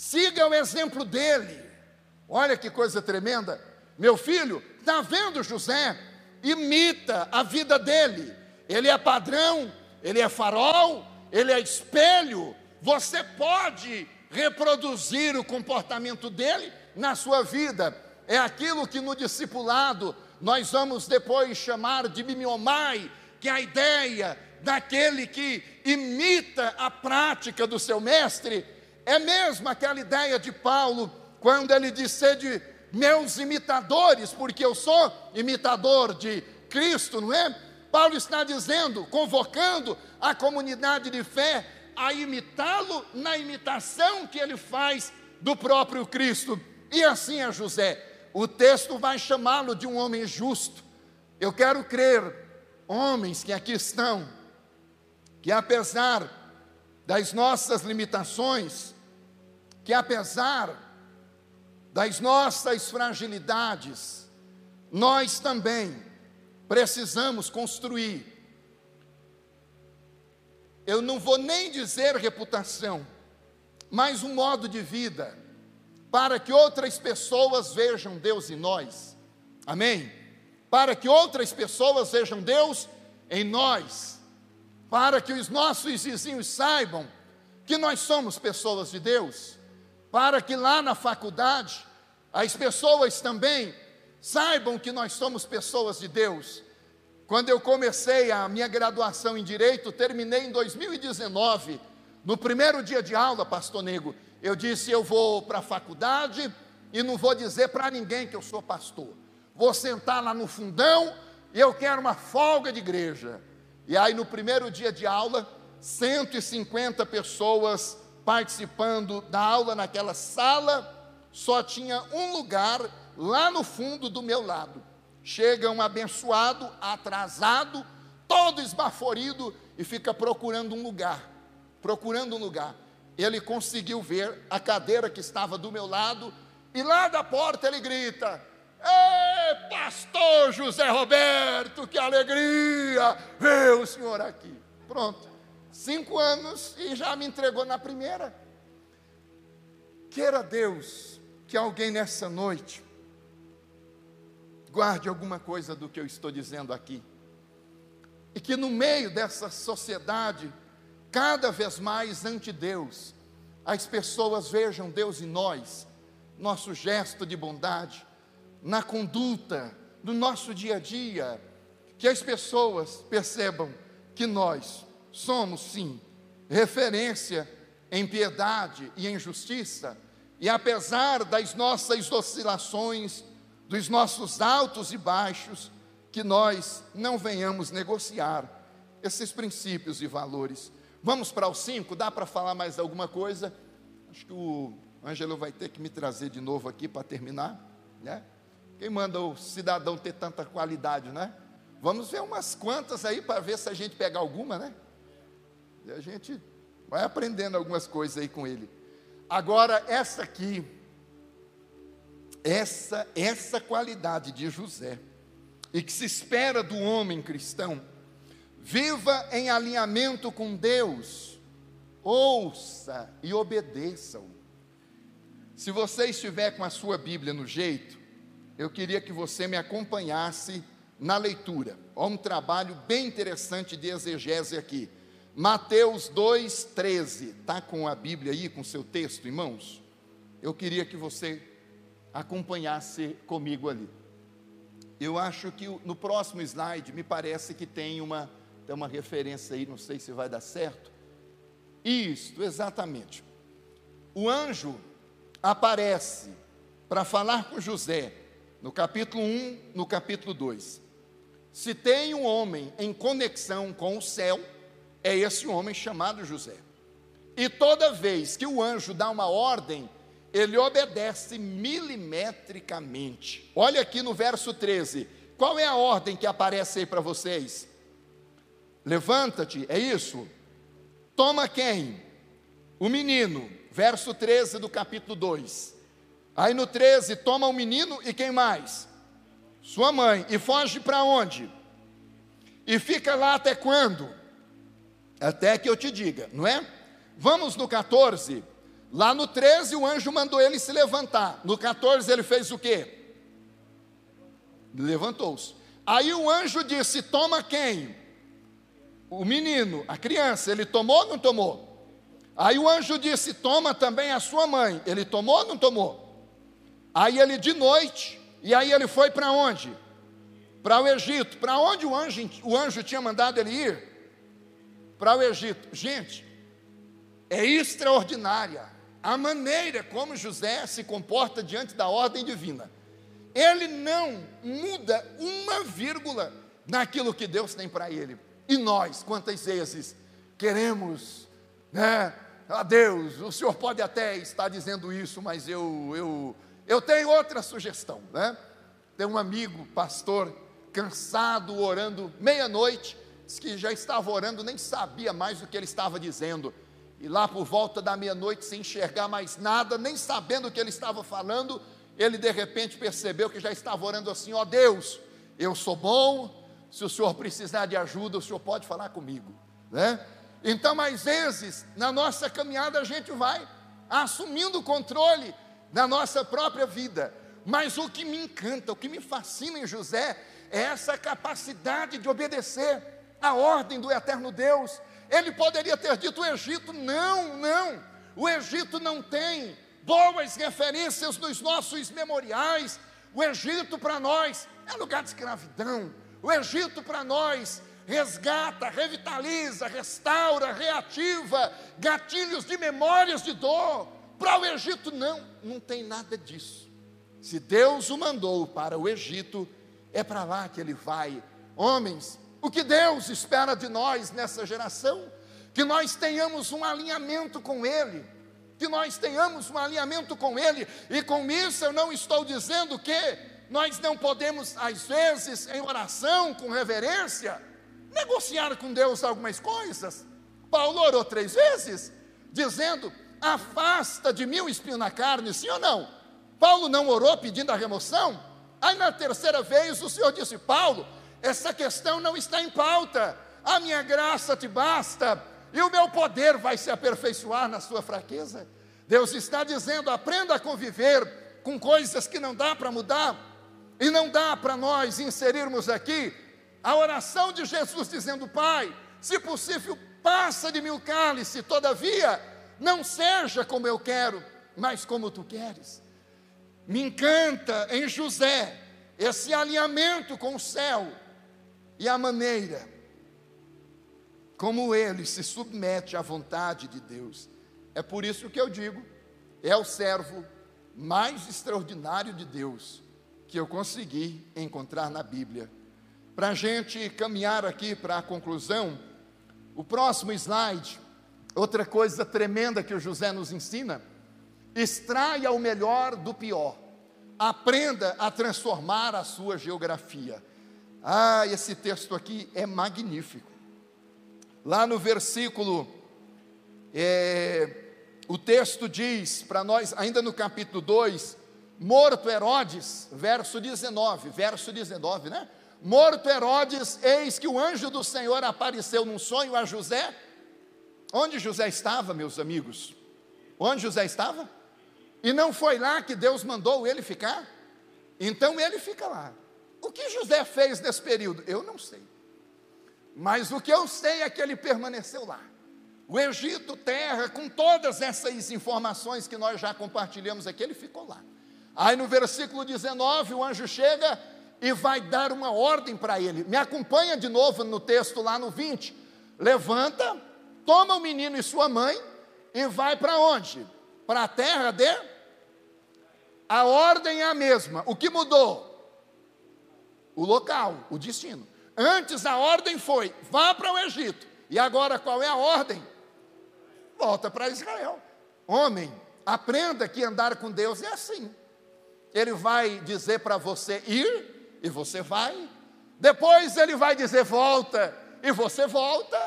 siga o exemplo dele. Olha que coisa tremenda. Meu filho, está vendo José? Imita a vida dele. Ele é padrão, ele é farol, ele é espelho. Você pode reproduzir o comportamento dele na sua vida é aquilo que no discipulado nós vamos depois chamar de mimiomai, que é a ideia daquele que imita a prática do seu mestre, é mesmo aquela ideia de Paulo, quando ele disse de meus imitadores, porque eu sou imitador de Cristo, não é? Paulo está dizendo, convocando a comunidade de fé a imitá-lo na imitação que ele faz do próprio Cristo. E assim é José o texto vai chamá-lo de um homem justo. Eu quero crer, homens que aqui estão, que apesar das nossas limitações, que apesar das nossas fragilidades, nós também precisamos construir. Eu não vou nem dizer reputação, mas um modo de vida para que outras pessoas vejam Deus em nós. Amém? Para que outras pessoas vejam Deus em nós. Para que os nossos vizinhos saibam que nós somos pessoas de Deus. Para que lá na faculdade as pessoas também saibam que nós somos pessoas de Deus. Quando eu comecei a minha graduação em Direito, terminei em 2019, no primeiro dia de aula, Pastor Nego, eu disse: eu vou para a faculdade e não vou dizer para ninguém que eu sou pastor. Vou sentar lá no fundão e eu quero uma folga de igreja. E aí, no primeiro dia de aula, 150 pessoas participando da aula naquela sala, só tinha um lugar lá no fundo do meu lado. Chega um abençoado, atrasado, todo esbaforido e fica procurando um lugar. Procurando um lugar ele conseguiu ver a cadeira que estava do meu lado, e lá da porta ele grita: Ei, pastor José Roberto, que alegria ver o senhor aqui. Pronto, cinco anos e já me entregou na primeira. Queira Deus que alguém nessa noite guarde alguma coisa do que eu estou dizendo aqui, e que no meio dessa sociedade cada vez mais ante Deus, as pessoas vejam Deus em nós, nosso gesto de bondade, na conduta, no nosso dia a dia, que as pessoas percebam que nós somos sim referência em piedade e em justiça, e apesar das nossas oscilações, dos nossos altos e baixos, que nós não venhamos negociar esses princípios e valores Vamos para o 5? Dá para falar mais alguma coisa? Acho que o Ângelo vai ter que me trazer de novo aqui para terminar, né? Quem manda o cidadão ter tanta qualidade, né? Vamos ver umas quantas aí para ver se a gente pega alguma, né? E a gente vai aprendendo algumas coisas aí com ele. Agora, essa aqui, essa, essa qualidade de José, e que se espera do homem cristão, Viva em alinhamento com Deus. Ouça e obedeçam. Se você estiver com a sua Bíblia no jeito, eu queria que você me acompanhasse na leitura. Há um trabalho bem interessante de exegese aqui. Mateus 2,13. Está com a Bíblia aí, com seu texto, irmãos? Eu queria que você acompanhasse comigo ali. Eu acho que no próximo slide me parece que tem uma, tem uma referência aí, não sei se vai dar certo. Isto, exatamente. O anjo aparece para falar com José, no capítulo 1, no capítulo 2. Se tem um homem em conexão com o céu, é esse homem chamado José. E toda vez que o anjo dá uma ordem, ele obedece milimetricamente. Olha aqui no verso 13. Qual é a ordem que aparece aí para vocês? Levanta-te, é isso? Toma quem? O menino, verso 13 do capítulo 2. Aí no 13, toma o menino e quem mais? Sua mãe. E foge para onde? E fica lá até quando? Até que eu te diga, não é? Vamos no 14. Lá no 13, o anjo mandou ele se levantar. No 14, ele fez o quê? Levantou-se. Aí o anjo disse: Toma quem? O menino, a criança. Ele tomou ou não tomou? Aí o anjo disse: Toma também a sua mãe. Ele tomou ou não tomou? Aí ele de noite, e aí ele foi para onde? Para o Egito. Para onde o anjo, o anjo tinha mandado ele ir? Para o Egito. Gente, é extraordinária a maneira como José se comporta diante da ordem divina. Ele não muda uma vírgula naquilo que Deus tem para ele. E nós, quantas vezes queremos, né? Ah, Deus, o Senhor pode até estar dizendo isso, mas eu, eu, eu tenho outra sugestão, né? Tem um amigo, pastor, cansado, orando meia-noite, que já estava orando, nem sabia mais o que ele estava dizendo. E lá por volta da meia-noite, sem enxergar mais nada, nem sabendo o que ele estava falando, ele de repente percebeu que já estava orando assim: ó Deus, eu sou bom, se o senhor precisar de ajuda, o senhor pode falar comigo, né? Então, às vezes, na nossa caminhada, a gente vai assumindo o controle da nossa própria vida, mas o que me encanta, o que me fascina em José, é essa capacidade de obedecer a ordem do eterno Deus, ele poderia ter dito: o Egito, não, não. O Egito não tem boas referências nos nossos memoriais. O Egito para nós é lugar de escravidão. O Egito para nós resgata, revitaliza, restaura, reativa gatilhos de memórias de dor. Para o Egito, não, não tem nada disso. Se Deus o mandou para o Egito, é para lá que ele vai. Homens, o que Deus espera de nós nessa geração? Que nós tenhamos um alinhamento com Ele, que nós tenhamos um alinhamento com Ele, e com isso eu não estou dizendo que nós não podemos, às vezes, em oração, com reverência, negociar com Deus algumas coisas. Paulo orou três vezes, dizendo: Afasta de mim o espinho na carne, sim ou não? Paulo não orou pedindo a remoção? Aí na terceira vez o Senhor disse: Paulo, essa questão não está em pauta. A minha graça te basta, e o meu poder vai se aperfeiçoar na sua fraqueza. Deus está dizendo: aprenda a conviver com coisas que não dá para mudar, e não dá para nós inserirmos aqui a oração de Jesus dizendo: Pai, se possível, passa de mim o cálice, todavia, não seja como eu quero, mas como tu queres. Me encanta em José esse alinhamento com o céu, e a maneira como ele se submete à vontade de Deus. É por isso que eu digo, é o servo mais extraordinário de Deus que eu consegui encontrar na Bíblia. Para a gente caminhar aqui para a conclusão, o próximo slide, outra coisa tremenda que o José nos ensina, extraia o melhor do pior, aprenda a transformar a sua geografia. Ah, esse texto aqui é magnífico. Lá no versículo, é, o texto diz para nós, ainda no capítulo 2, morto Herodes, verso 19, verso 19, né? Morto Herodes, eis que o anjo do Senhor apareceu num sonho a José. Onde José estava, meus amigos? Onde José estava? E não foi lá que Deus mandou ele ficar? Então ele fica lá. O que José fez nesse período? Eu não sei. Mas o que eu sei é que ele permaneceu lá. o Egito, terra, com todas essas informações que nós já compartilhamos aqui, ele ficou lá. Aí no versículo 19, o anjo chega e vai dar uma ordem para ele. Me acompanha de novo no texto lá no 20. Levanta, toma o menino e sua mãe e vai para onde? Para a terra de. A ordem é a mesma. O que mudou? O local, o destino. Antes a ordem foi: vá para o Egito. E agora qual é a ordem? Volta para Israel. Homem, aprenda que andar com Deus é assim. Ele vai dizer para você ir, e você vai. Depois ele vai dizer volta, e você volta.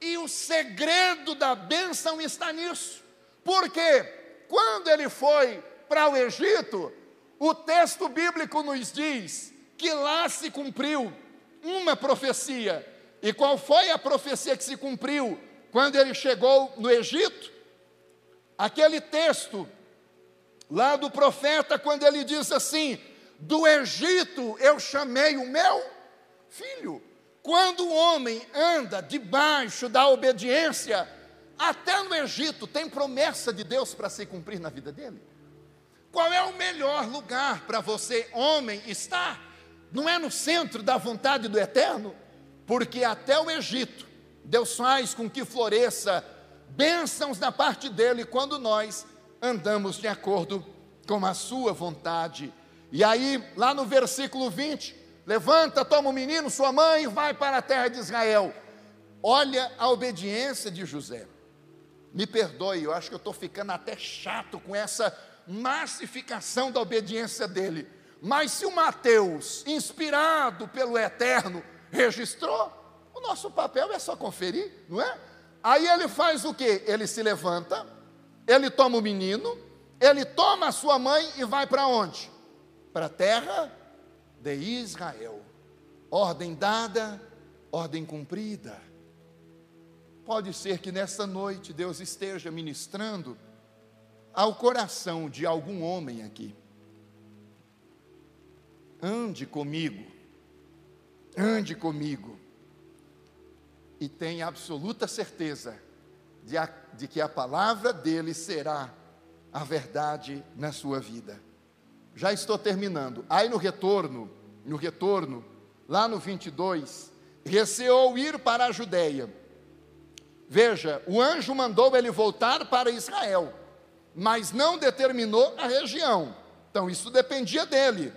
E o segredo da bênção está nisso. Porque quando ele foi para o Egito, o texto bíblico nos diz que lá se cumpriu uma profecia. E qual foi a profecia que se cumpriu quando ele chegou no Egito? Aquele texto lá do profeta, quando ele diz assim: Do Egito eu chamei o meu filho. Quando o homem anda debaixo da obediência, até no Egito tem promessa de Deus para se cumprir na vida dele. Qual é o melhor lugar para você, homem, estar? Não é no centro da vontade do Eterno? Porque até o Egito, Deus faz com que floresça bênçãos da parte dele quando nós andamos de acordo com a sua vontade. E aí, lá no versículo 20, levanta, toma o menino, sua mãe, e vai para a terra de Israel. Olha a obediência de José. Me perdoe, eu acho que eu estou ficando até chato com essa massificação da obediência dele. Mas se o Mateus, inspirado pelo Eterno, registrou, o nosso papel é só conferir, não é? Aí ele faz o que? Ele se levanta, ele toma o menino, ele toma a sua mãe e vai para onde? Para a terra de Israel. Ordem dada, ordem cumprida. Pode ser que nessa noite Deus esteja ministrando ao coração de algum homem aqui. Ande comigo, ande comigo, e tenha absoluta certeza de, a, de que a palavra dele será a verdade na sua vida. Já estou terminando. Aí no retorno, no retorno, lá no 22, receou ir para a Judéia. Veja, o anjo mandou ele voltar para Israel, mas não determinou a região. Então isso dependia dele.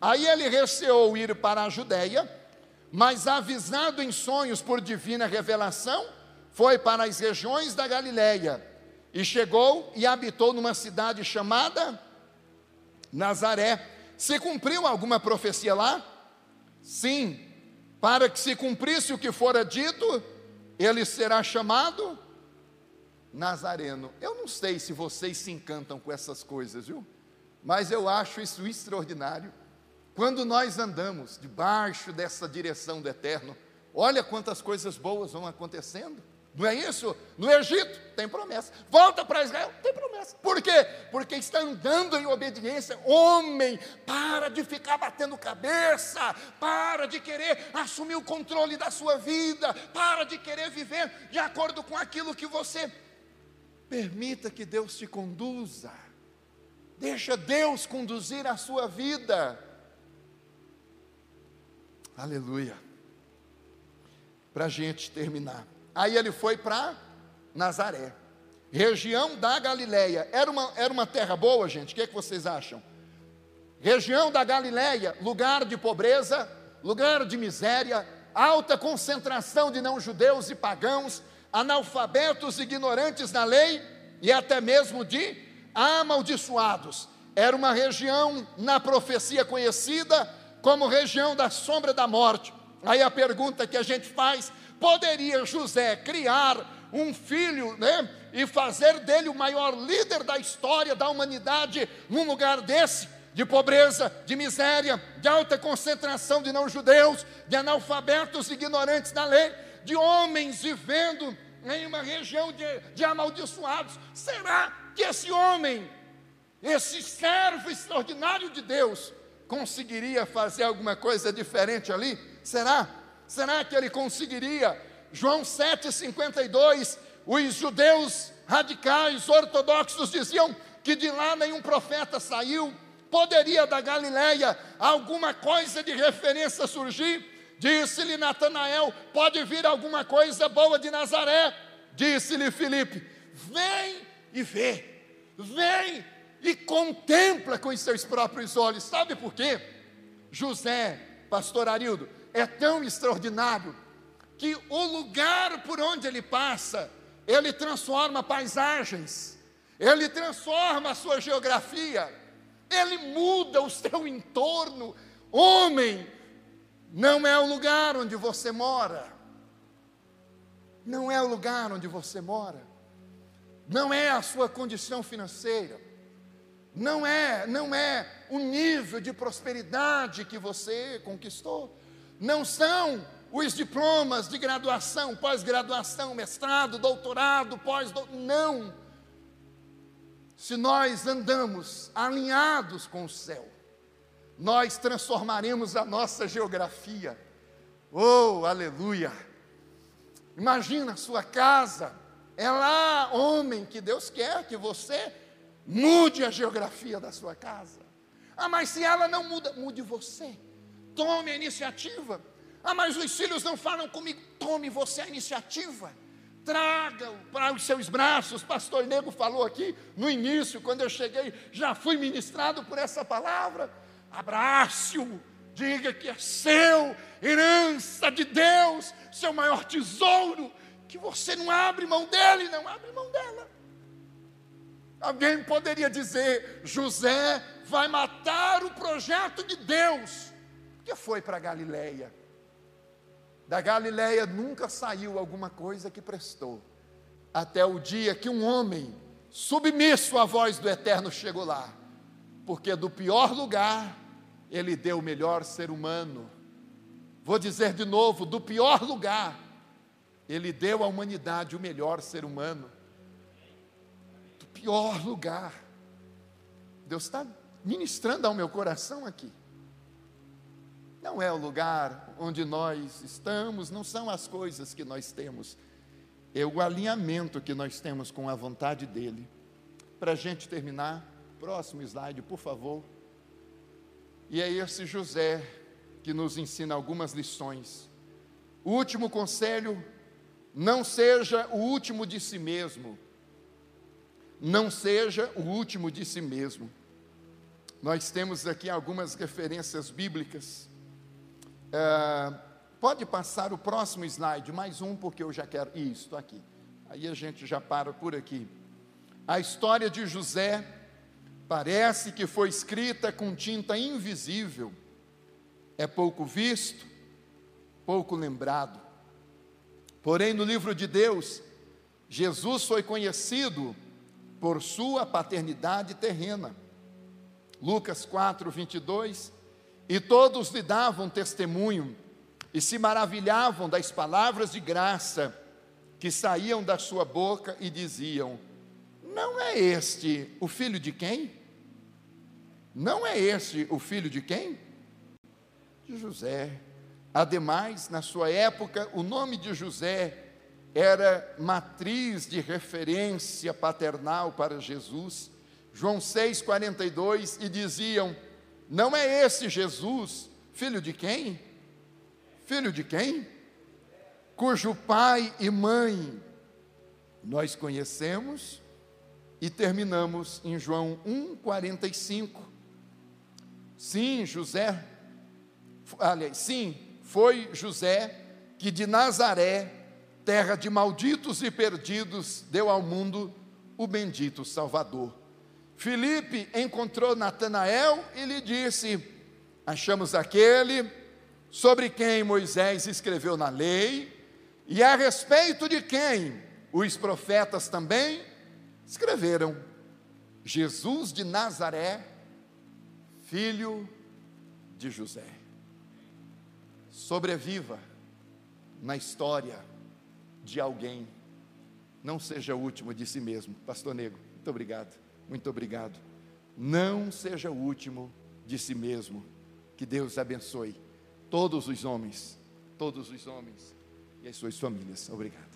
Aí ele receou ir para a Judéia, mas avisado em sonhos por divina revelação, foi para as regiões da Galiléia e chegou e habitou numa cidade chamada Nazaré. Se cumpriu alguma profecia lá? Sim, para que se cumprisse o que fora dito, ele será chamado Nazareno. Eu não sei se vocês se encantam com essas coisas, viu? Mas eu acho isso extraordinário. Quando nós andamos debaixo dessa direção do eterno, olha quantas coisas boas vão acontecendo. Não é isso? No Egito tem promessa. Volta para Israel, tem promessa. Por quê? Porque está andando em obediência. Homem, para de ficar batendo cabeça, para de querer assumir o controle da sua vida, para de querer viver de acordo com aquilo que você permita que Deus te conduza. Deixa Deus conduzir a sua vida. Aleluia. Para a gente terminar. Aí ele foi para Nazaré, região da Galileia. Era uma, era uma terra boa, gente? O que, é que vocês acham? Região da Galileia, lugar de pobreza, lugar de miséria, alta concentração de não-judeus e pagãos, analfabetos ignorantes da lei e até mesmo de amaldiçoados. Era uma região na profecia conhecida como região da sombra da morte. Aí a pergunta que a gente faz Poderia José criar um filho, né, e fazer dele o maior líder da história da humanidade num lugar desse? de pobreza, de miséria, de alta concentração de não-judeus, de analfabetos ignorantes da lei, de homens vivendo em uma região de, de amaldiçoados. Será que esse homem, esse servo extraordinário de Deus, conseguiria fazer alguma coisa diferente ali? Será? Será que ele conseguiria João 7,52, os judeus radicais, ortodoxos diziam que de lá nenhum profeta saiu, poderia da Galileia alguma coisa de referência surgir? Disse-lhe Natanael: pode vir alguma coisa boa de Nazaré? Disse-lhe Filipe: vem e vê, vem e contempla com os seus próprios olhos. Sabe por quê? José, pastor Arildo, é tão extraordinário que o lugar por onde ele passa, ele transforma paisagens, ele transforma a sua geografia, ele muda o seu entorno. Homem, não é o lugar onde você mora, não é o lugar onde você mora, não é a sua condição financeira, não é, não é o nível de prosperidade que você conquistou, não são os diplomas de graduação, pós-graduação, mestrado, doutorado, pós-doutorado, não. Se nós andamos alinhados com o céu, nós transformaremos a nossa geografia. Oh, aleluia! Imagina a sua casa, é lá, homem, que Deus quer que você mude a geografia da sua casa. Ah, mas se ela não muda, mude você. Tome a iniciativa. Ah, mas os filhos não falam comigo. Tome você a iniciativa. Traga-o para os seus braços. Pastor Nego falou aqui no início, quando eu cheguei, já fui ministrado por essa palavra. Abrace-o, diga que é seu, herança de Deus, seu maior tesouro, que você não abre mão dele, não abre mão dela. Alguém poderia dizer: José vai matar o projeto de Deus, porque foi para Galiléia. Da Galiléia nunca saiu alguma coisa que prestou, até o dia que um homem, submisso à voz do Eterno, chegou lá, porque do pior lugar ele deu o melhor ser humano. Vou dizer de novo: do pior lugar, ele deu à humanidade o melhor ser humano pior lugar. Deus está ministrando ao meu coração aqui. Não é o lugar onde nós estamos, não são as coisas que nós temos, é o alinhamento que nós temos com a vontade dEle. Para a gente terminar, próximo slide, por favor. E é esse José que nos ensina algumas lições. O último conselho: não seja o último de si mesmo não seja o último de si mesmo. Nós temos aqui algumas referências bíblicas. É, pode passar o próximo slide, mais um, porque eu já quero. Isso, aqui. Aí a gente já para por aqui. A história de José parece que foi escrita com tinta invisível. É pouco visto, pouco lembrado. Porém, no livro de Deus, Jesus foi conhecido por sua paternidade terrena. Lucas 4, 22. E todos lhe davam testemunho e se maravilhavam das palavras de graça que saíam da sua boca e diziam: Não é este o filho de quem? Não é este o filho de quem? De José. Ademais, na sua época, o nome de José era matriz de referência paternal para Jesus. João 6,42, e diziam: Não é esse Jesus, filho de quem? Filho de quem? Cujo pai e mãe nós conhecemos, e terminamos em João 1,45. Sim, José, aliás, sim, foi José que de Nazaré terra de malditos e perdidos, deu ao mundo o bendito Salvador. Filipe encontrou Natanael e lhe disse: Achamos aquele sobre quem Moisés escreveu na lei, e a respeito de quem os profetas também escreveram: Jesus de Nazaré, filho de José. Sobreviva na história de alguém. Não seja o último de si mesmo. Pastor Negro, muito obrigado. Muito obrigado. Não seja o último de si mesmo. Que Deus abençoe todos os homens, todos os homens e as suas famílias. Obrigado.